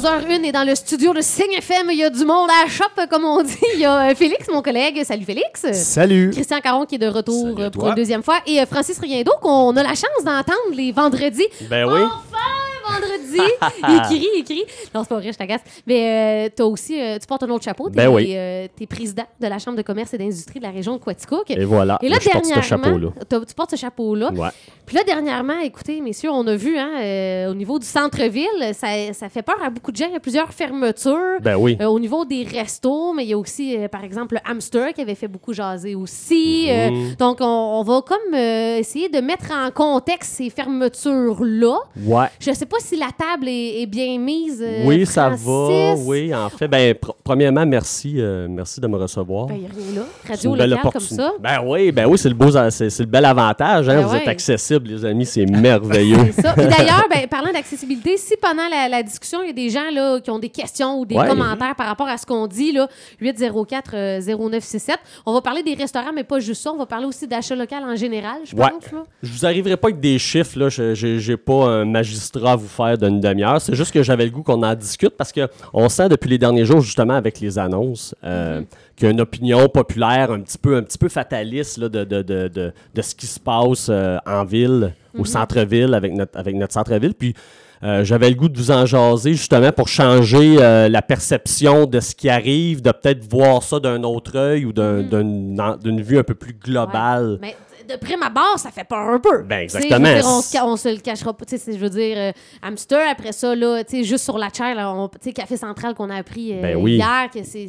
11h01 et dans le studio de Signe FM, il y a du monde à la shop, comme on dit. Il y a euh, Félix, mon collègue. Salut Félix. Salut. Christian Caron qui est de retour pour une deuxième fois. Et euh, Francis Riendo, qu'on a la chance d'entendre les vendredis. Ben oui. Enfin, vendredi! il crie, il crie. Non, c'est pas vrai, je t'agace. Mais euh, t'as aussi, euh, tu portes un autre chapeau. T'es Ben oui. euh, t'es président de la Chambre de commerce et d'industrie de la région de Quaticook. Et voilà. Et là, je porte ce dernièrement, chapeau-là. tu portes ce chapeau-là. Ouais. Puis là, dernièrement, écoutez, messieurs, on a vu, hein, au niveau du centre-ville, ça, ça fait peur à beaucoup de gens. Il y a plusieurs fermetures. Ben oui. Au niveau des restos, mais il y a aussi, par exemple, le hamster qui avait fait beaucoup jaser aussi. Mhm. donc, on, on va comme essayer de mettre en contexte ces fermetures-là. Ouais. Je sais pas si la table est, est bien mise. euh, Oui, ça va. Oui, en fait, ben, pr- premièrement, merci, euh, merci de me recevoir. Ben, il n'y a rien là. Radio locale comme ça. Ben oui, ben oui, c'est le beau, c'est, le bel avantage. Hein? Ben Vous ouais. êtes accessibles, les amis, c'est merveilleux. C'est ça. Puis d'ailleurs, ben, parlant d'accessibilité, si pendant la, la discussion, il y a des gens là, qui ont des questions ou des Ouais. commentaires par rapport à ce qu'on dit, là, 804-0967, on va parler des restaurants, mais pas juste ça. On va parler aussi d'achat local en général, je Ouais. pense. Là. Je vous arriverai pas avec des chiffres, là. Je- j'ai pas un magistrat à vous faire d'une demi-heure. C'est juste que j'avais le goût qu'on en discute parce que on sent depuis les derniers jours, justement, avec les annonces, euh, qu'il y a une opinion populaire un petit peu, un petit peu fataliste là, de, de, de, de, de ce qui se passe euh, en ville, au centre-ville, avec notre, avec notre centre-ville. Puis euh, j'avais le goût de vous en jaser justement pour changer euh, la perception de ce qui arrive, de peut-être voir ça d'un autre œil ou d'un- d'une vue un peu plus globale. Mais de prime abord, ça fait peur un peu. Ben, exactement. dire, on, se, on se le cachera pas. Je veux dire, euh, hamster, après ça, là, juste sur la chair, là, on- Café Central qu'on a appris euh, Ben oui. hier, que c'est,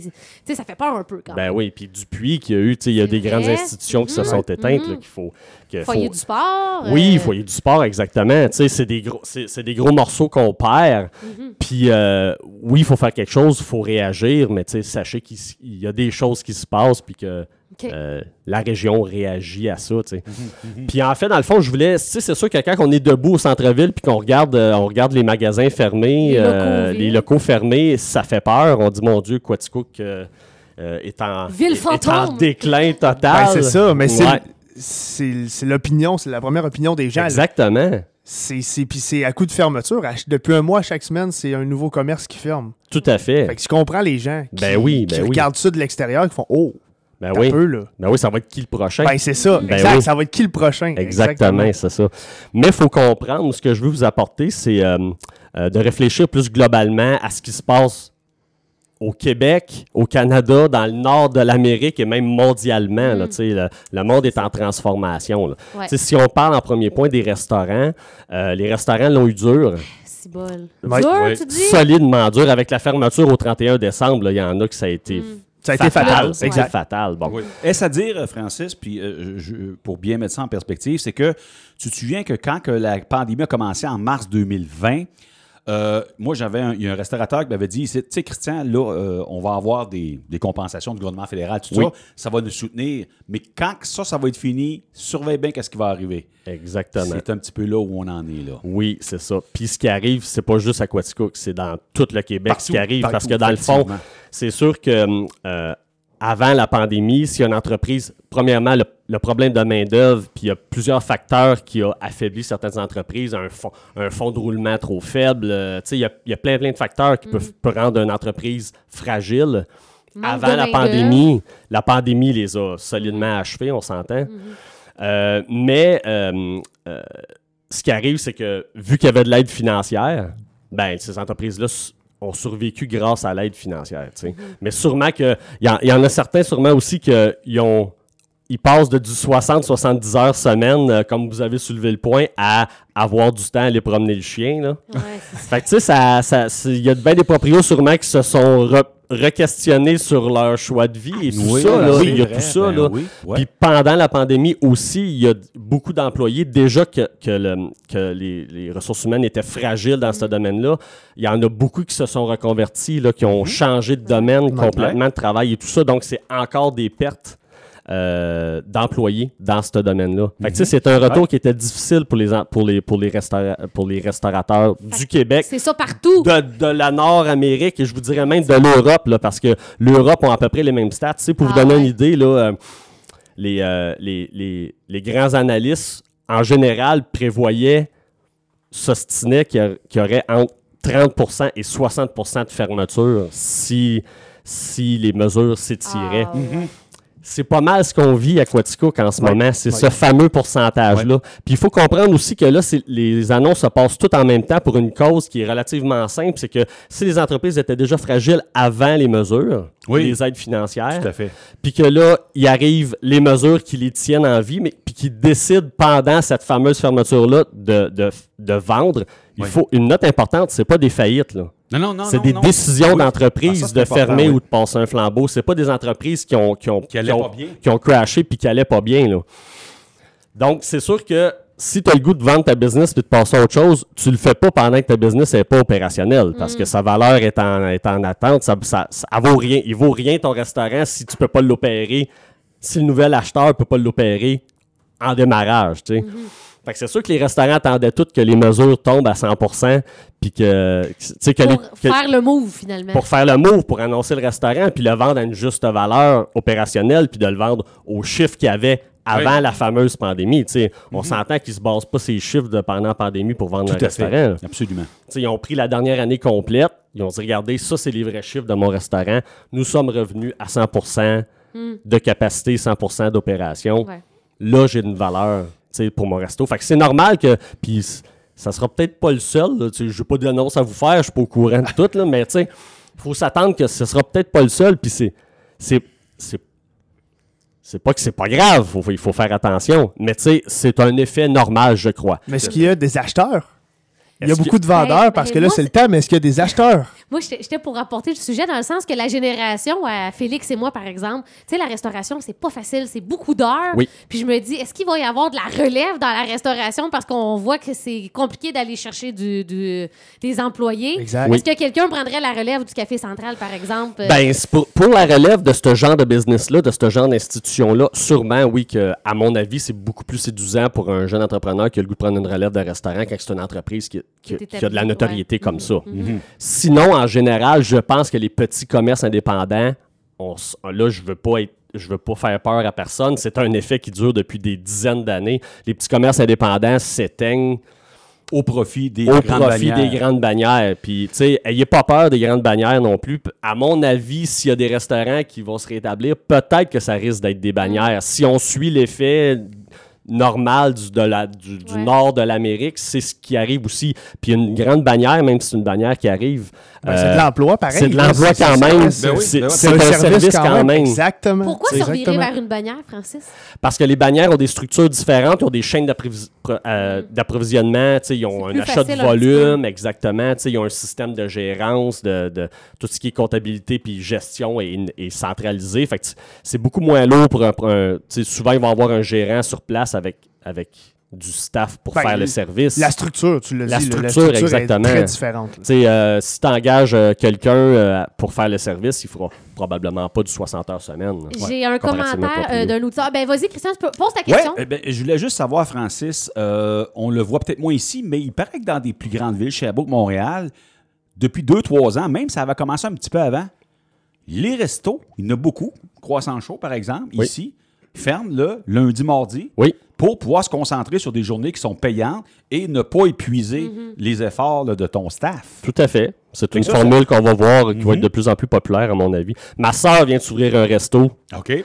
ça fait peur un peu quand même. Ben oui, puis Dupuis qui a eu, il y a des grandes institutions qui se Mhm. sont éteintes, là, Mhm. qu'il faut... que Foyer faut- du sport. Oui, euh, foyer du sport, exactement. C'est des gros, c'est des gros morceaux qu'on perd. Mhm. Puis euh, oui, il faut faire quelque chose, il faut réagir, mais tu sais, sachez qu'il y a des choses qui se passent, puis que euh, la région réagit à ça, tu sais. Puis en fait, dans le fond, je voulais, tu sais, c'est sûr que quand on est debout au centre-ville, puis qu'on regarde, euh, on regarde les magasins fermés, Les locaux euh, vides. les locaux fermés, ça fait peur. On dit, mon Dieu, Quaticook euh, euh, est, en, Ville est en fantôme. déclin total. Ben, c'est ça, mais c'est- Ouais, c'est c'est l'opinion, c'est la première opinion des gens. là. exactement. C'est c'est- puis c'est à coup de fermeture. Depuis un mois, chaque semaine, c'est un nouveau commerce qui ferme. Tout à fait. Fait que je comprends les gens qui, Ben oui, ben qui oui. regardent ça de l'extérieur qui font Oh, Ben oui. peu là. Ben oui, ça va être qui le prochain? Ben c'est ça, Ben exact. oui. Ça va être qui le prochain? Exactement, c'est ça. Mais il faut comprendre, ce que je veux vous apporter, c'est euh, euh, de réfléchir plus globalement à ce qui se passe au Québec, au Canada, dans le nord de l'Amérique et même mondialement. là, sais, le, le monde est en transformation. là. Ouais. Si on parle en premier point des restaurants, euh, les restaurants l'ont eu dur, Si bol. Ouais. Dur, Ouais. tu dis? solidement dur. Avec la fermeture au 31 décembre, il y en a que ça a été Mm. Ça a été fatal. Exact. fatal. Bon. Oui. Est-ce à dire, euh, Francis, puis euh, je- pour bien mettre ça en perspective, c'est que tu te souviens que quand que la pandémie a commencé en mars 2020, euh, moi, j'avais un, il y a un restaurateur qui m'avait dit, tu sais, Christian, là, euh, on va avoir des, des compensations du gouvernement fédéral, tout Oui. ça, ça va nous soutenir. Mais quand ça, ça va être fini, surveille bien qu'est-ce qui va arriver. Exactement. C'est un petit peu là où on en est, là. Oui, c'est ça. Puis ce qui arrive, c'est pas juste à Quaticook, c'est dans tout le Québec ce qui arrive. partout, parce que dans le fond, c'est sûr que euh, avant la pandémie, a une entreprise, premièrement, le, le problème de main-d'œuvre, puis il y a plusieurs facteurs qui ont affaibli certaines entreprises, un fond, un fonds de roulement trop faible. euh, il y a, il y a plein, plein de facteurs qui peuvent, peuvent rendre une entreprise fragile. Manque Avant la pandémie, la pandémie les a solidement achevés, on s'entend. Euh, mais euh, euh, ce qui arrive, c'est que vu qu'il y avait de l'aide financière, ben, ces entreprises-là ont survécu grâce à l'aide financière. Mais sûrement qu'il y, en- il y en a certains sûrement aussi qu'ils ont. Ils passent de du 60-70 heures semaine, euh, comme vous avez soulevé le point, à avoir du temps à aller promener le chien. Là. Ouais, ça. Fait que tu sais, ça, ça, il y a bien des proprios sûrement qui se sont re- re-questionnés sur leur choix de vie et tout Oui, ça. là. oui, il y a vrai, tout ça. ben là. oui, ouais. Puis pendant la pandémie aussi, il y a beaucoup d'employés déjà que, que, le- que les, les ressources humaines étaient fragiles dans ce domaine-là. Il y en a beaucoup qui se sont reconvertis, là, qui ont changé de domaine complètement de travail et tout ça. Donc, c'est encore des pertes. Euh, d'employés dans ce domaine-là. Sais, c'est un retour qui était difficile pour les, pour les, pour les, restaura- pour les restaurateurs du Québec C'est ça partout. de, de la Nord-Amérique et je vous dirais même de l'Europe, là, parce que l'Europe ont à peu près les mêmes stats. Tu sais, pour vous Ah donner ouais. une idée, là, euh, les, euh, les, les, les grands analystes, en général, prévoyaient, s'ostinaient qu'il y, a- qu'il y aurait entre 30% et 60% de fermeture si, si les mesures s'étiraient. Ah, ouais. C'est pas mal ce qu'on vit à Quaticook en ce moment. C'est ce fameux pourcentage-là. Puis il faut comprendre aussi que là, les annonces se passent toutes en même temps pour une cause qui est relativement simple. C'est que si les entreprises étaient déjà fragiles avant les mesures, les aides financières, Tout à fait. puis que là, il arrive les mesures qui les tiennent en vie, mais puis qui décident pendant cette fameuse fermeture-là de, de, de vendre, il faut une note importante, c'est pas des faillites, là. Non, non, non. C'est des non. décisions Oui. Ah, d'entreprise de fermer oui. ou de passer un flambeau. C'est pas des entreprises qui ont, qui ont, Qui ont- pas bien. qui ont crashé puis qui allaient pas bien. Là. Donc, c'est sûr que si tu as le goût de vendre ta business puis de passer à autre chose, tu le fais pas pendant que ta business n'est pas opérationnelle parce que sa valeur est en, est en attente. Ça, ça, ça- vaut rien. Il vaut rien ton restaurant si tu peux pas l'opérer, si le nouvel acheteur peut pas l'opérer en démarrage. tu sais. Fait que c'est sûr que les restaurants attendaient toutes que les mesures tombent à 100% puis que, que les- Pour que- faire le move, finalement. pour faire le move, pour annoncer le restaurant, puis le vendre à une juste valeur opérationnelle, puis de le vendre aux chiffres qu'il y avait avant Oui. la fameuse pandémie. tu sais. On s'entend qu'ils ne se basent pas ces chiffres de pendant la pandémie pour vendre Tout un à restaurant. Absolument. Tu sais, Ils ont pris la dernière année complète, ils ont dit regardez, ça, c'est les vrais chiffres de mon restaurant. Nous sommes revenus à 100% de capacité, 100% d'opération. Ouais. Là, j'ai une valeur pour mon resto. Fait que c'est normal que. Puis ça sera peut-être pas le seul. là, Je n'ai pas d'annonce à vous faire, je suis pas au courant de tout, là, mais tu sais, il faut s'attendre que ce sera peut-être pas le seul. Puis c'est. c'est- c'est- C'est pas que c'est pas grave, faut- il faut faire attention. Mais tu sais, c'est un effet normal, je crois. Mais est-ce qu'il y a des acheteurs? Il y a beaucoup de vendeurs Ben, parce ben, que là, moi, c'est le temps, mais est-ce qu'il y a des acheteurs? Moi, j'étais pour rapporter le sujet dans le sens que la génération, à Félix et moi, par exemple, tu sais, la restauration, c'est pas facile, c'est beaucoup d'heures. Oui. Puis je me dis, est-ce qu'il va y avoir de la relève dans la restauration parce qu'on voit que c'est compliqué d'aller chercher du, du- des employés? Exact. Est-ce que quelqu'un prendrait la relève du Café Central, par exemple? Ben, pour, pour la relève de ce genre de business-là, de ce genre d'institution-là, sûrement, oui, que, à mon avis, c'est beaucoup plus séduisant pour un jeune entrepreneur qui a le goût de prendre une relève de restaurant quand c'est une entreprise qui, a de la notoriété ouais. comme Mhm. ça. Sinon, en général, je pense que les petits commerces indépendants, on là, je veux pas être je veux pas faire peur à personne. C'est un effet qui dure depuis des dizaines d'années. Les petits commerces indépendants s'éteignent Au profit des au grandes profit bannières. des grandes bannières. Puis, tu sais, ayez pas peur des grandes bannières non plus. À mon avis, s'il y a des restaurants qui vont se rétablir, peut-être que ça risque d'être des bannières. Si on suit l'effet normal du, de la- du, du Ouais. nord de l'Amérique, c'est ce qui arrive aussi. Puis une grande bannière, même si c'est une bannière qui arrive, Ben, c'est euh, de l'emploi, pareil. c'est de l'emploi c'est- quand c'est- même. c'est- Ben oui, C'est ben c'est un service quand même. Exactement. Pourquoi C'est se vers une bannière, Francis? Parce que les bannières ont des structures différentes, ils ont des chaînes euh, d'approvisionnement, ils ont C'est un achat de volume, exactement, ils ont un système de gérance, de, de tout ce qui est comptabilité puis gestion est, est centralisé. Fait c'est beaucoup moins lourd pour un... un- souvent, ils vont avoir un gérant sur place avec, avec du staff pour Ben, faire le service. La structure, tu l'as La dit. là, structure, est exactement. très différente. euh, si tu engages quelqu'un euh, pour faire le service, il fera probablement pas du 60 heures semaine. J'ai un commentaire euh, d'un auditeur. Ben, vas-y, Christian, tu peux- pose ta Ouais, question. eh ben, je voulais juste savoir, Francis, euh, on le voit peut-être moins ici, mais il paraît que dans des plus grandes villes, Sherbrooke, Montréal, depuis deux, trois ans, même ça avait commencé un petit peu avant, les restos, il y en a beaucoup, Croissant Chaud par exemple, Oui. ici, ferment le lundi, mardi, Oui. Pour pouvoir se concentrer sur des journées qui sont payantes et ne pas épuiser Mm-hmm. les efforts là, de ton staff. Tout à fait. C'est une ça, Mhm. formule qu'on va voir qui va être de plus en plus populaire, à mon avis. Ma sœur vient de s'ouvrir un resto OK?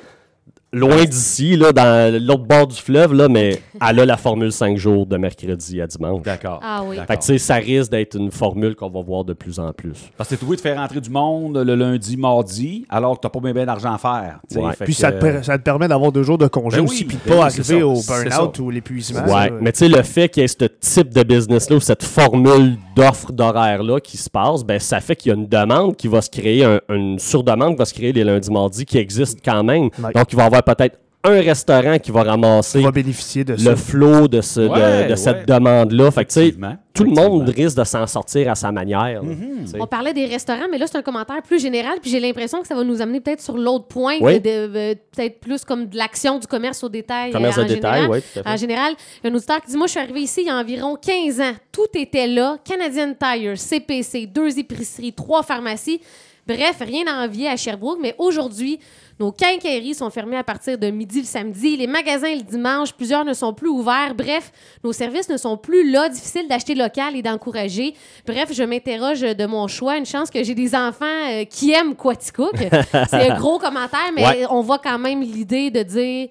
Loin d'ici, là, dans l'autre bord du fleuve, là, mais elle a la formule 5 jours de mercredi à dimanche. D'accord. Ah oui. D'accord. Fait que, tu sais, ça risque d'être une formule qu'on va voir de plus en plus. Parce que t'es obligé de faire rentrer du monde le lundi, mardi, alors que t'as pas bien, bien d'argent à faire. Ouais. Puis que, ça te, per- ça te permet d'avoir deux jours de congé Ben aussi, oui, puis de ben pas oui, arriver au burn-out ou l'épuisement. Ouais, ça, mais tu sais, le fait qu'il y ait ce type de business-là ou cette formule d'offre d'horaire-là qui se passe, ben, ça fait qu'il y a une demande qui va se créer, un- une surdemande qui va se créer les lundis, mardis, qui existe quand même. Ouais. Donc, il va y avoir peut-être un restaurant qui va ramasser on va bénéficier de le flot de, ce, de- Ouais, de cette ouais. demande-là. Fait que, tu sais, Effectivement, tout le monde risque de s'en sortir à sa manière. sais. On parlait des restaurants, mais là, c'est un commentaire plus général, puis j'ai l'impression que ça va nous amener peut-être sur l'autre point, Oui. de- de- euh, peut-être plus comme de l'action du commerce au détail. Commerce euh, en détail, général. oui, tout à fait. En général, il y a un auditeur qui dit Moi, je suis arrivé ici il y a environ 15 ans. Tout était là Canadian Tire, CPC, deux épiceries, trois pharmacies. Bref, rien à envier à Sherbrooke, mais aujourd'hui, nos quincailleries sont fermées à partir de midi le samedi, les magasins le dimanche, plusieurs ne sont plus ouverts. Bref, nos services ne sont plus là, difficile d'acheter local et d'encourager. Bref, je m'interroge de mon choix. Une chance que j'ai des enfants euh, qui aiment Quaticook. C'est un gros commentaire, mais Ouais. on voit quand même l'idée de dire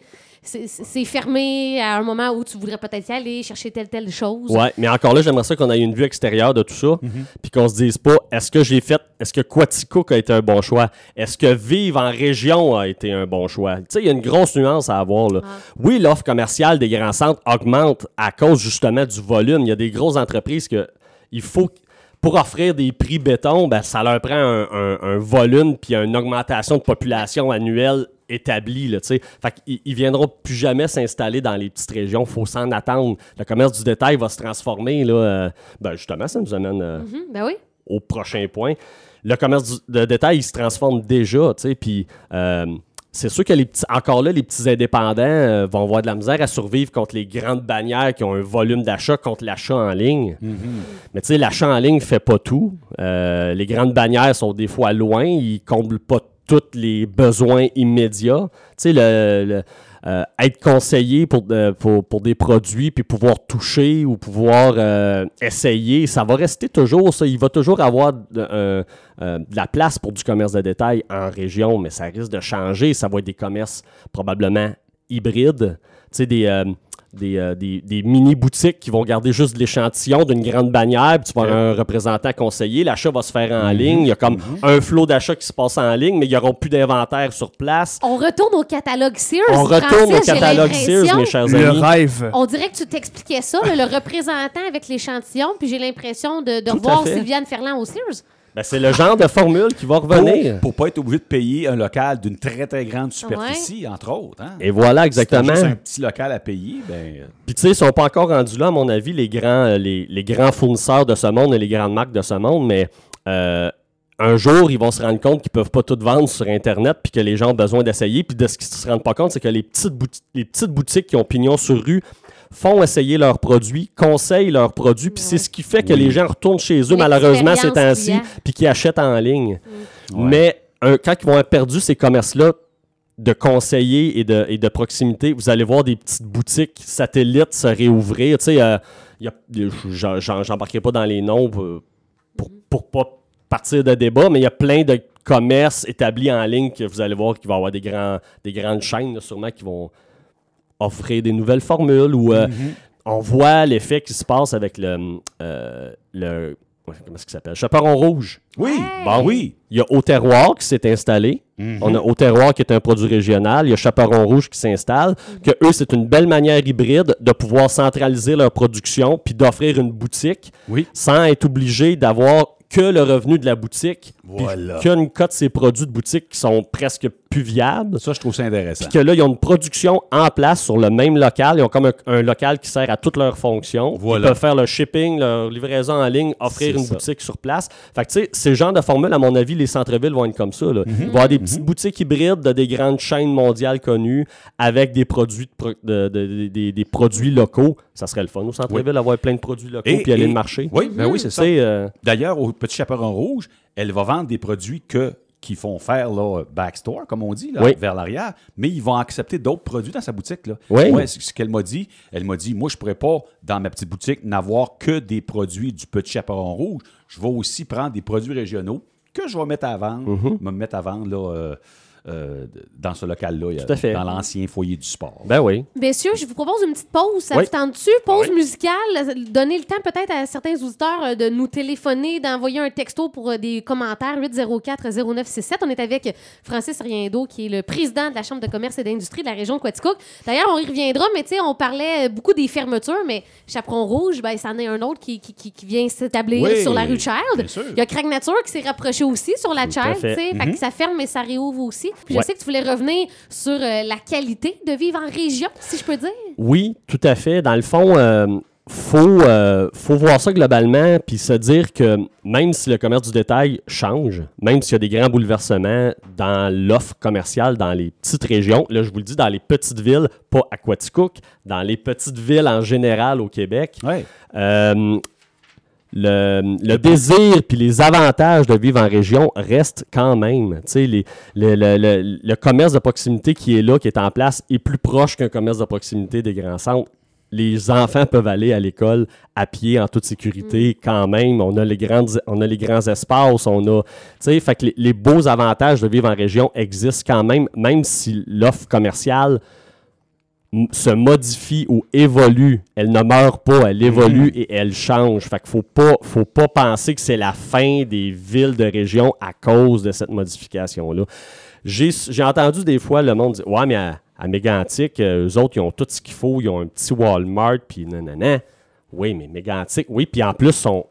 c'est- fermé à un moment où tu voudrais peut-être y aller, chercher telle, telle chose. Ouais, mais encore là, j'aimerais ça qu'on ait une vue extérieure de tout ça, Mhm. puis qu'on se dise pas, est-ce que j'ai fait, est-ce que Quaticook a été un bon choix? Est-ce que vivre en région a été un bon choix? Tu sais, il y a une grosse nuance à avoir, là. Ah. Oui, l'offre commerciale des grands centres augmente à cause justement du volume. Il y a des grosses entreprises que il faut pour offrir des prix béton, ben, ça leur prend un, un- un volume puis une augmentation de population annuelle établie. Là, tu sais. fait qu'ils ils viendront plus jamais s'installer dans les petites régions. Il faut s'en attendre. Le commerce du détail va se transformer. Là, euh, ben, justement, ça nous amène euh, Mhm, ben oui. au prochain point. Le commerce du- de détail, il se transforme déjà, tu sais, puis euh, c'est sûr que les petits, encore là, les petits indépendants euh, vont avoir de la misère à survivre contre les grandes bannières qui ont un volume d'achat contre l'achat en ligne. Mais tu sais, l'achat en ligne fait pas tout. Euh, les grandes bannières sont des fois loin, ils comblent pas tous les besoins immédiats. Tu sais, le, euh, être conseillé pour, de- pour, pour des produits, puis pouvoir toucher ou pouvoir euh, essayer, ça va rester toujours ça. Il va toujours avoir de, euh, euh, de la place pour du commerce de détail en région, mais ça risque de changer. Ça va être des commerces probablement hybrides. Tu sais, des, euh, des, euh, des- des mini-boutiques qui vont garder juste de l'échantillon d'une grande bannière, puis tu vas avoir un représentant conseiller. L'achat va se faire en ligne. Il y a comme un flot d'achat qui se passe en ligne, mais il n'y aura plus d'inventaire sur place. On retourne au catalogue Sears. On retourne Francis, au j'ai catalogue Sears, mes chers Le amis. rêve. On dirait que tu t'expliquais ça, là, le représentant avec l'échantillon, puis j'ai l'impression de, de Tout à revoir fait. Sylviane Ferland au Sears. Ben, c'est le genre de formule qui va revenir. Pour, pour pas être obligé de payer un local d'une très, très grande superficie, entre autres. Hein? Et voilà, Si exactement. t'as juste un petit local à payer, ben... Puis tu sais, ils sont pas encore rendus là, à mon avis, les grands, euh, les, les grands fournisseurs de ce monde et les grandes marques de ce monde, mais euh, un jour, ils vont se rendre compte qu'ils peuvent pas tout vendre sur Internet, puis que les gens ont besoin d'essayer. Puis de ce qu'ils se rendent pas compte, c'est que les petites, les petites boutiques qui ont pignon sur rue font essayer leurs produits, conseillent leurs produits, puis c'est ce qui fait que les gens retournent chez eux, malheureusement, ces temps-ci, puis qu'ils achètent en ligne. Ouais. Mais un- quand ils vont avoir perdu ces commerces-là de conseillers et de, et de proximité, vous allez voir des petites boutiques satellites se réouvrir. Tu sais, euh, il y a- j'en- j'en- j'embarquerai pas dans les noms pour, pour, pour pas partir de débat, mais il y a plein de commerces établis en ligne que vous allez voir qu'il va y avoir des, grands, des grandes chaînes, là, sûrement, qui vont offrir des nouvelles formules ou euh, on voit l'effet qui se passe avec le, euh, le comment est-ce qu'il s'appelle? Chaperon rouge. Oui, Hey! ben oui. Il y a Au Terroir qui s'est installé. Mhm. On a Au Terroir qui est un produit régional. Il y a Chaperon Rouge qui s'installe. Que eux, c'est une belle manière hybride de pouvoir centraliser leur production puis d'offrir une boutique Oui. sans être obligé d'avoir que le revenu de la boutique. puis Voilà. Qu'une cote de ces produits de boutique qui sont presque plus viables. Ça, je trouve ça intéressant. Puis que là, ils ont une production en place sur le même local. Ils ont comme un, un local qui sert à toutes leurs fonctions. Voilà. Ils peuvent faire le shipping, leur livraison en ligne, offrir C'est une ça. boutique sur place. Fait que tu sais, ces genres de formules, à mon avis, les centres-villes vont être comme ça. là. Mhm. Il va y avoir des petites boutiques hybrides de des grandes chaînes mondiales connues avec des produits, de pro- de- de- de- des- des produits locaux. Ça serait le fun au centre-ville, avoir plein de produits locaux Et- puis aller et- le marché. Oui, ben oui, c'est Tu ça. euh, D'ailleurs, au Petit Chaperon Rouge, elle va vendre des produits que qui font faire là, backstore, comme on dit, là, Oui. vers l'arrière, mais ils vont accepter d'autres produits dans sa boutique. Là. Oui. Ouais, c'est ce qu'elle m'a dit. Elle m'a dit, moi, je pourrais pas, dans ma petite boutique, n'avoir que des produits du Petit Chaperon Rouge. Je vais aussi prendre des produits régionaux que je vais mettre à vendre, Mhm. me mettre à vendre là, euh, euh, dans ce local-là, Tout à fait. dans l'ancien foyer du sport. ben oui. Messieurs, je vous propose une petite pause. Ça Oui. vous tente-tu? Pause musicale. Donner le temps peut-être à certains auditeurs euh, de nous téléphoner, d'envoyer un texto pour euh, des commentaires. 804-0967. On est avec Francis Riendo, qui est le président de la Chambre de commerce et d'industrie de la région de Quaticook. D'ailleurs, on y reviendra, mais tu sais, on parlait beaucoup des fermetures, mais Chaperon Rouge, ben, c'en est un autre qui, qui, qui- qui vient s'établir Oui, sur la rue Child. bien sûr. Il y a Craig Nature qui s'est rapproché aussi sur la Tout Child. fait. tu sais. Fait que ça ferme, mais ça réouvre aussi. Puis Ouais. je sais que tu voulais revenir sur euh, la qualité de vivre en région, si je peux dire. Oui, tout à fait. Dans le fond, euh, faut, euh, faut voir ça globalement, puis se dire que même si le commerce du détail change, même s'il y a des grands bouleversements dans l'offre commerciale dans les petites régions, là je vous le dis, dans les petites villes, pas à Quaticook, dans les petites villes en général au Québec, Ouais. euh, le, le désir puis les avantages de vivre en région restent quand même. Tu sais, les- le, le- le- commerce de proximité qui est là, qui est en place, est plus proche qu'un commerce de proximité des grands centres. Les enfants peuvent aller à l'école à pied en toute sécurité quand même. On a les, grandes, on a les grands espaces, on a... Tu sais, fait que les, les beaux avantages de vivre en région existent quand même, même si l'offre commerciale se modifie ou évolue. Elle ne meurt pas, elle évolue et elle change. Fait qu'il faut pas, faut pas penser que c'est la fin des villes de région à cause de cette modification-là. J'ai j'ai entendu des fois le monde dire Ouais, mais à, à Mégantic, euh, eux autres, ils ont tout ce qu'il faut, ils ont un petit Walmart, puis nanana. Oui, mais Mégantic, oui, puis en plus, sont,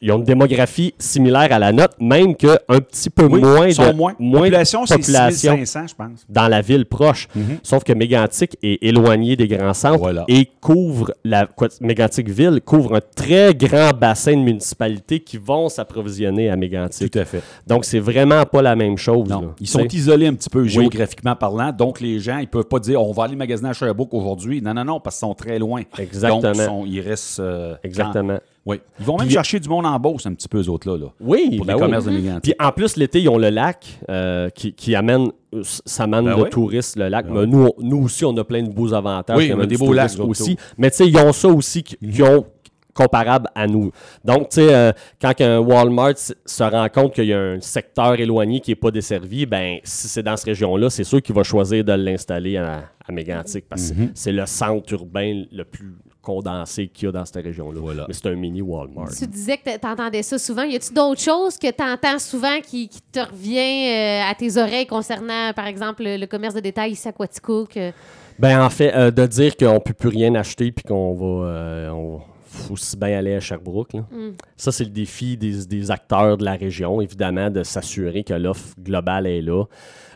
ils ont une démographie similaire à la nôtre, même qu'un petit peu Oui, moins sont de moins. moins de population, c'est population 6500, je pense. dans la ville proche. Sauf que Mégantic est éloigné des grands centres Voilà. et couvre la quoi, Mégantic ville couvre un très grand bassin de municipalités qui vont s'approvisionner à Mégantic. Tout à fait. Donc c'est vraiment pas la même chose. Non, là. ils sont sais? isolés un petit peu géographiquement parlant. Donc, les gens, ils peuvent pas dire on va aller magasiner à Sherbrooke aujourd'hui. Non, non, non, parce qu'ils sont très loin. Exactement. Donc, ils, sont- ils restent. euh, Exactement. quand- oui. Ils vont même Puis- chercher du monde en Beauce, un petit peu, eux autres-là. Là, Oui, pour ben les oui. commerces de Mégantic. Puis en plus, l'été, ils ont le lac euh, qui, qui amène, euh, ça amène Ben le oui. le lac. Ben Mais nous, on- nous aussi, on a plein de beaux avantages. Oui, on a des beaux lacs aussi. Mais tu sais, ils ont ça aussi qui, qui ont comparable à nous. Donc, tu sais, euh, quand un Walmart se rend compte qu'il y a un secteur éloigné qui n'est pas desservi, ben si c'est dans cette région-là, c'est sûr qu'il va choisir de l'installer à, à Mégantic parce que c'est le centre urbain le plus condensé qu'il y a dans cette région-là. Voilà. Mais c'est un mini Walmart. Tu disais que tu entendais ça souvent. Y a-tu d'autres choses que tu entends souvent qui, qui te revient euh, à tes oreilles concernant, par exemple, le, le commerce de détail ici à Quaticook? euh? Ben, en fait, euh, de dire qu'on peut plus rien acheter puis qu'on va. euh, on- faut aussi bien aller à Sherbrooke. là. Ça, c'est le défi des, des acteurs de la région, évidemment, de s'assurer que l'offre globale est là.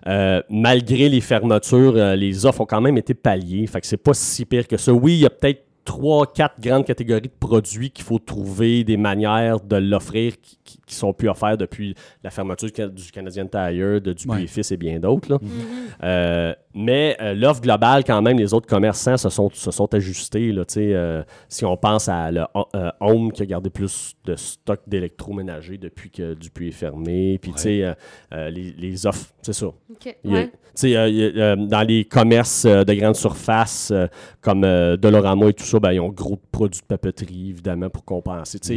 Euh, malgré les fermetures, euh, les offres ont quand même été palliées. Fait que c'est pas si pire que ça. Oui, il y a peut-être trois, quatre grandes catégories de produits qu'il faut trouver des manières de l'offrir qui sont plus offerts depuis la fermeture du, Ca- du Canadian Tire, de Dupuis Ouais. et Fils et bien d'autres. là. Euh, mais euh, l'offre globale, quand même, les autres commerçants se sont, se sont ajustés. Là, tu sais, euh, si on pense à le euh, Home qui a gardé plus de stock d'électroménager depuis que Dupuis est fermé, puis tu sais, les, les offres, c'est ça. Il a- euh, il a, euh, dans les commerces euh, de grande surface, euh, comme euh, Dolorama et tout ça, ben, ils ont gros de produits de papeterie, évidemment, pour compenser. Tu sais,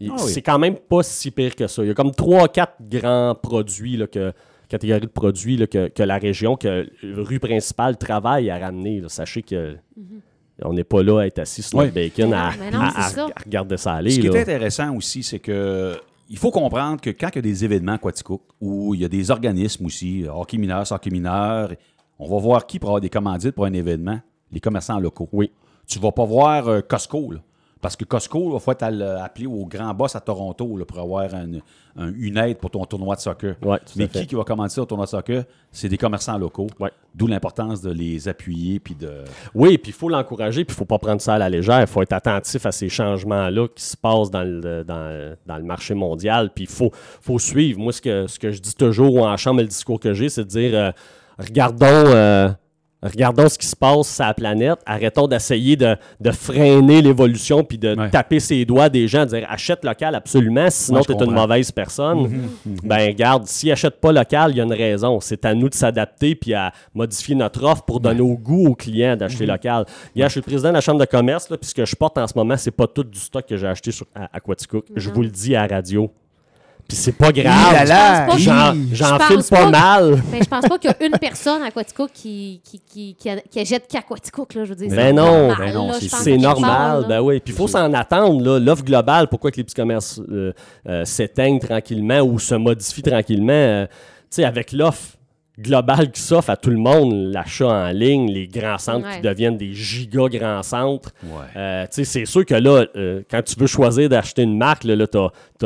il- Ah oui. C'est quand même pas si pire que ça. Il y a comme 3-4 grands produits, là, que, catégories de produits là, que, que la région, que rue principale travaille à ramener. là. Sachez que on n'est pas là à être assis sur Oui. notre bacon à, Mais non, à- c'est à- ça. à regarder ça aller. Ce qui est intéressant aussi, c'est que il faut comprendre que quand il y a des événements Quaticook, où il y a des organismes aussi, hockey mineur, hockey mineur, on va voir qui pour avoir des commandites pour un événement, les commerçants locaux. Oui. Tu vas pas voir euh, Costco, là. Parce que Costco, il faut appelé au grand boss à Toronto là, pour avoir un- un- une aide pour ton tournoi de soccer. Ouais, Mais qui, qui va commander au tournoi de soccer? C'est des commerçants locaux. Ouais. D'où l'importance de les appuyer puis de. Oui, puis il faut l'encourager, puis il faut pas prendre ça à la légère. Il faut être attentif à ces changements-là qui se passent dans le, dans, dans le marché mondial. Puis il faut, faut suivre. Moi, ce que, ce que je dis toujours en chambre, le discours que j'ai, c'est de dire euh, regardons, euh, regardons ce qui se passe sur la planète. Arrêtons d'essayer de, de freiner l'évolution puis de Ouais. taper ses doigts des gens, dire achète local absolument, sinon Ouais, tu es une mauvaise personne. Ben, garde, s'ils n'achètent pas local, il y a une raison. C'est à nous de s'adapter puis à modifier notre offre pour donner au goût aux clients d'acheter local. Hier, je suis le président de la Chambre de commerce, là, puis ce que je porte en ce moment, c'est pas tout du stock que j'ai acheté sur, à, à Quaticook. Je vous le dis à la radio. Puis c'est pas grave. J'en file pas pas- mal. Ben, je pense pas qu'il y a une personne à Quaticook qui, qui, qui, qui, achète qu'à Quaticook, là, je veux dire. Ben non, ben c'est normal, ben oui. Puis il faut s'en attendre, là. L'offre globale, pourquoi que les petits commerces euh, euh, s'éteignent tranquillement ou se modifient tranquillement. euh, tu sais, avec l'offre globale qui s'offre à tout le monde, l'achat en ligne, les grands centres Ouais. qui deviennent des giga grands centres. Ouais. Euh, tu sais, c'est sûr que là, euh, quand tu veux choisir d'acheter une marque, là, là tu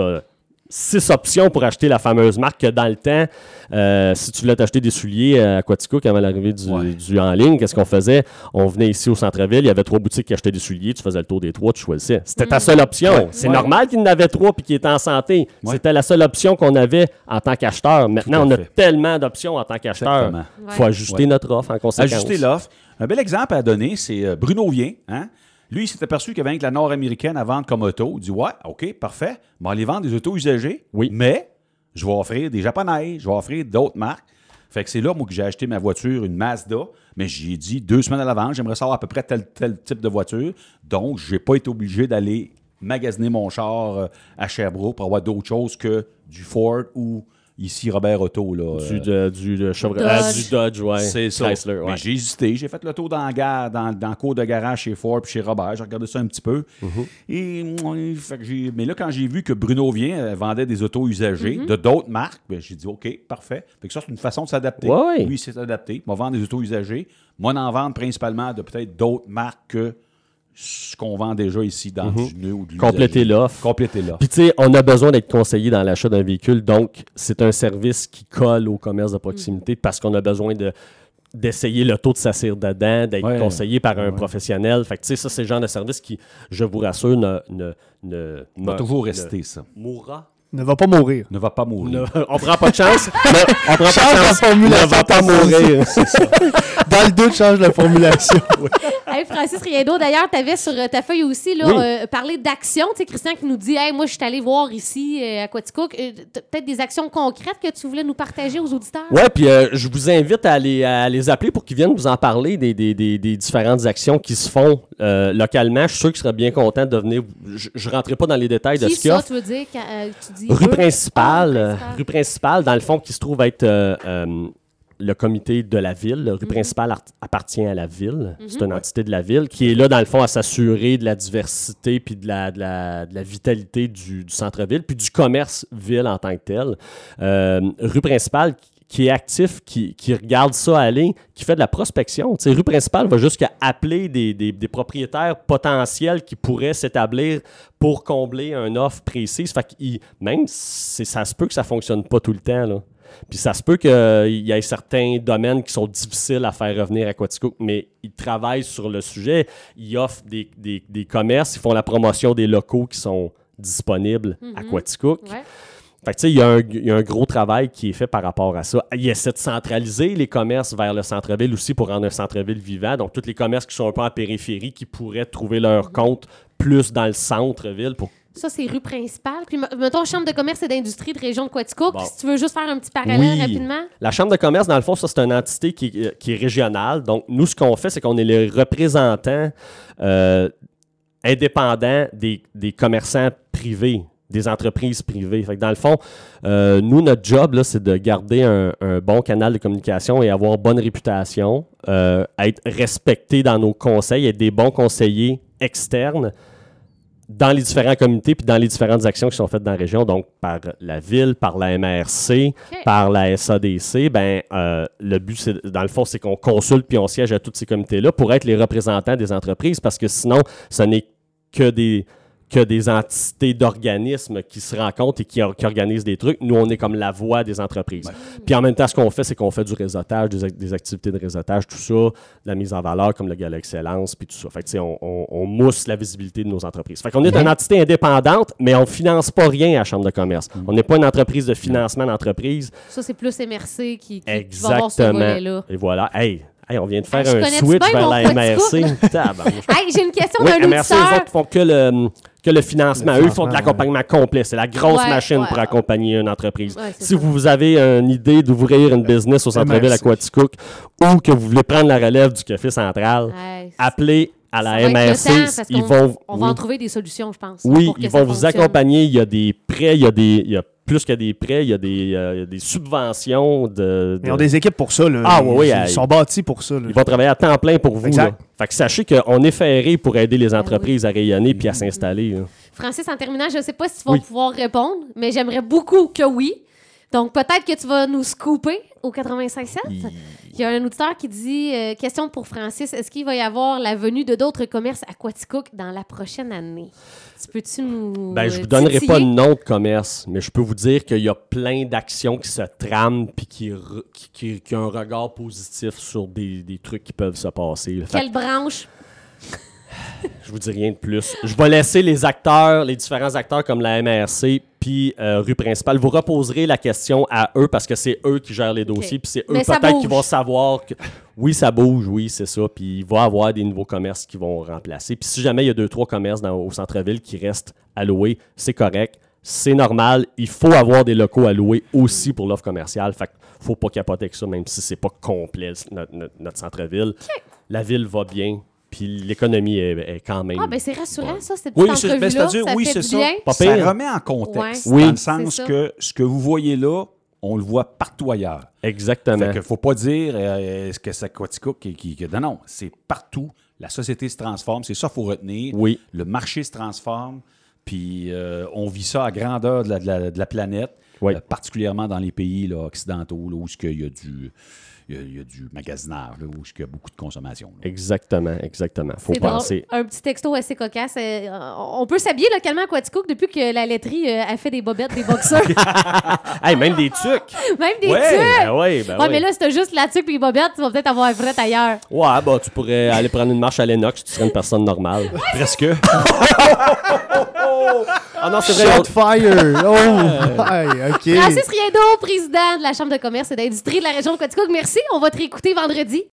as, six options pour acheter la fameuse marque que dans le temps, euh, si tu voulais t'acheter des souliers à Quaticook avant l'arrivée du, Ouais. du en ligne, qu'est-ce qu'on faisait? On venait ici au centre-ville, il y avait trois boutiques qui achetaient des souliers, tu faisais le tour des trois, tu choisissais. C'était ta seule option. Ouais. C'est Ouais. normal qu'il y en avait trois puis qu'il était en santé. Ouais. C'était la seule option qu'on avait en tant qu'acheteur. Maintenant, on a tellement d'options en tant qu'acheteur. Il faut ajuster Ouais. notre offre en conséquence. Ajuster l'offre. Un bel exemple à donner, c'est euh, Bruno Vien. Hein? Lui, il s'est aperçu qu'il y avait rien que la nord-américaine à vendre comme auto. Il dit Ouais, OK, parfait. On va aller vendre des autos usagées. Oui. Mais je vais offrir des japonais, je vais offrir d'autres marques. Fait que c'est là, moi, que j'ai acheté ma voiture, une Mazda. Mais j'ai dit deux semaines à l'avance, j'aimerais savoir à peu près tel, tel type de voiture. Donc, j'ai pas été obligé d'aller magasiner mon char euh, à Sherbrooke pour avoir d'autres choses que du Ford ou ici Robert Auto. Là, Du, euh, de- du, de Chevrolet- Dodge. ah, du Dodge, ouais. c'est ça. Chrysler, ouais. J'ai hésité. J'ai fait le tour dans dans, dans le cours de garage chez Ford puis chez Robert. J'ai regardé ça un petit peu. Mm-hmm. Et, mm, fait que j'ai- mais là, quand j'ai vu que Bruno Vient euh, vendait des autos usagées Mm-hmm. de d'autres marques, ben, j'ai dit OK, parfait. Fait que ça, c'est une façon de s'adapter. Lui, il s'est adapté. Moi, vendre des autos usagées. Moi, en vendre principalement de peut-être d'autres marques que ce qu'on vend déjà ici dans du neuf ou. Mm-hmm. Compléter l'offre. Compléter l'offre. Puis, tu sais, on a besoin d'être conseillé dans l'achat d'un véhicule. Donc, c'est un service qui colle au commerce de proximité parce qu'on a besoin de d'essayer le taux de s'assire dedans, d'être Ouais. conseillé par un Ouais. professionnel. Fait que, tu sais, ça, c'est le genre de service qui, je vous rassure, ne, ne, ne, va toujours ne rester, ça. mourra. Ne va pas mourir. Ne va pas mourir. Ne- on prend pas de chance. mais on prend pas de la chance. formulation Ne va pas mourir. Dans le doute, change la formulation. Hey, Francis Riendo, d'ailleurs, tu avais sur euh, ta feuille aussi là, Oui. euh, parlé d'action. Tu sais, Christian qui nous dit hey, Moi, je suis allé voir ici euh, à Quaticook. Euh, Peut-être des actions concrètes que tu voulais nous partager aux auditeurs? Ouais, puis euh, je vous invite à les, à les appeler pour qu'ils viennent vous en parler des, des- des- des différentes actions qui se font euh, localement. Je suis sûr qu'ils seraient bien contents de venir. Je ne rentrerai pas dans les détails de ce qu'il y ça, a. tu veux dire quand, euh, tu dis Rue principale, euh, rue principale. rue dans le fond, qui se trouve être euh, euh, le comité de la ville. La Mhm. rue principale art- appartient à la ville. C'est une entité de la ville qui est là, dans le fond, à s'assurer de la diversité puis de la, de la, de la vitalité du, du centre-ville, puis du commerce-ville en tant que tel. Euh, rue principale qui est actif, qui, qui regarde ça aller, qui fait de la prospection. Tu sais, rue principale va jusqu'à appeler des, des- des propriétaires potentiels qui pourraient s'établir pour combler une offre précise. Fait qu'il- même ça se peut que ça fonctionne pas tout le temps, là. Puis ça se peut qu'il y ait certains domaines qui sont difficiles à faire revenir à Quaticook, mais ils travaillent sur le sujet. Ils offrent des, des- des commerces, ils font la promotion des locaux qui sont disponibles à Quaticook. Ouais. Fait que, tu sais, il y, a un- il y a un gros travail qui est fait par rapport à ça. Il essaie de centraliser les commerces vers le centre-ville aussi pour rendre un centre-ville vivant. Donc, tous les commerces qui sont un peu en périphérie, qui pourraient trouver leur compte plus dans le centre-ville pour Ça, c'est rue principale. Puis, me- mettons, Chambre de commerce et d'industrie de région de Quaticook. Bon. Si tu veux juste faire un petit parallèle Oui. rapidement. La Chambre de commerce, dans le fond, ça, c'est une entité qui, est- euh, qui est régionale. Donc, nous, ce qu'on fait, c'est qu'on est les représentants euh, indépendants des, des commerçants privés, des entreprises privées. Fait que dans le fond, euh, nous, notre job, c'est de garder un, un bon canal de communication et avoir bonne réputation, euh, être respecté dans nos conseils, être des bons conseillers externes dans les différents comités puis dans les différentes actions qui sont faites dans la région, donc par la ville, par la MRC, par la SADC, ben, euh, le but, c'est, dans le fond, c'est qu'on consulte puis on siège à tous ces comités-là pour être les représentants des entreprises parce que sinon, ce n'est que des, que des entités d'organismes qui se rencontrent et qui, or- qui organisent des trucs. Nous, on est comme la voix des entreprises. Puis en même temps, ce qu'on fait, c'est qu'on fait du réseautage, des, ac- des activités de réseautage, tout ça, de la mise en valeur comme le Gala Excellence, puis tout ça. Fait que, tu sais, on, on- on mousse la visibilité de nos entreprises. Fait qu'on est une entité indépendante, mais on finance pas rien à la Chambre de commerce. On n'est pas une entreprise de financement d'entreprise. Ça, c'est plus MRC qui, qui, qui va avoir ce Exactement. volet-là. Et voilà. Hey, hey, on vient de faire je un switch vers la MRC. Hey, j'ai une question Oui, d'un MRC, auditeur. autres font que le, que le financement. Le Eux font de financement, l'accompagnement complet. C'est la grosse Ouais, machine ouais, pour accompagner une entreprise. Si ça. vous avez une idée d'ouvrir une business au centre-ville à. Quaticook ou que vous voulez prendre la relève du café central, Ouais, appelez à la MRC. ils vont, On va oui. en trouver des solutions, je pense. Oui, pour que ils ça vont vous fonctionne. accompagner. Il y a des prêts, il y a des, il y a plus que des prêts, il y a des, euh, il y a des subventions de. Ils ont des équipes pour ça. Là. Ah, oui, oui, Ils, sont bâtis pour ça. là. Ils vont travailler à temps plein pour vous. Exact. là. Fait que sachez qu'on est ferré pour aider les entreprises à rayonner puis à s'installer. Francis, en terminant, je ne sais pas si tu vas Oui. pouvoir répondre, mais j'aimerais beaucoup que oui. Donc, peut-être que tu vas nous scooper au 85.7. Il y a un auditeur qui dit euh, Question pour Francis, est-ce qu'il va y avoir la venue de d'autres commerces à Quaticook dans la prochaine année? Peux-tu nous. Ben, je euh, vous donnerai pas de nom de commerce, mais je peux vous dire qu'il y a plein d'actions qui se trament puis qui, qui, qui- qui ont un regard positif sur des, des trucs qui peuvent se passer. Fait Quelle branche? Je vous dis rien de plus. Je vais laisser les acteurs, les différents acteurs comme la MRC puis euh, rue principale. Vous reposerez la question à eux parce que c'est eux qui gèrent les dossiers puis c'est eux peut-être qui vont savoir que oui ça bouge, oui c'est ça. Puis il va y avoir des nouveaux commerces qui vont remplacer. Puis si jamais il y a deux trois commerces dans- au centre-ville qui restent à louer, c'est correct. C'est normal, il faut avoir des locaux à louer aussi pour l'offre commerciale. Fait qu'il faut pas capoter avec ça, même si c'est pas complet notre, notre- notre centre-ville. La ville va bien, puis l'économie est, est quand même. Ah, ben c'est rassurant, ça, cette Oui, petite c'est ben, entrevue-là. c'est-à-dire, ça oui, fait c'est du ça. bien. Ça remet en contexte, Ouais. Oui. dans le sens que ce que vous voyez là, on le voit partout ailleurs. Exactement. Fait que faut pas dire euh, est-ce que c'est Quaticook qui, qui, qui- Non, non, c'est partout. La société se transforme, c'est ça qu'il faut retenir. Oui. Le marché se transforme, puis euh, on vit ça à grandeur de la, de la- de la planète, Oui. euh, particulièrement dans les pays là, occidentaux, là, où il y a du... Il y a, il y a du magasinage, là, où il y a beaucoup de consommation. là. Exactement, exactement. Faut drôle. penser. Un petit texto assez cocasse. euh, on peut s'habiller localement à Quaticook depuis que la laiterie euh, a fait des bobettes, des boxeurs. Hey, même des tucs! Même des Ouais. tucs! Ben oui, ben Ouais, oui. mais là, si t'as juste la tuque et les bobettes, tu vas peut-être avoir un fret ailleurs. Ouais, bah tu pourrais aller prendre une marche à l'Enox, tu serais une personne normale. Presque. Ah non, c'est vrai. Shot fire! Oh! OK. Francis Riendo, président de la Chambre de commerce et d'industrie de la région de Quaticook, merci. On va te réécouter vendredi.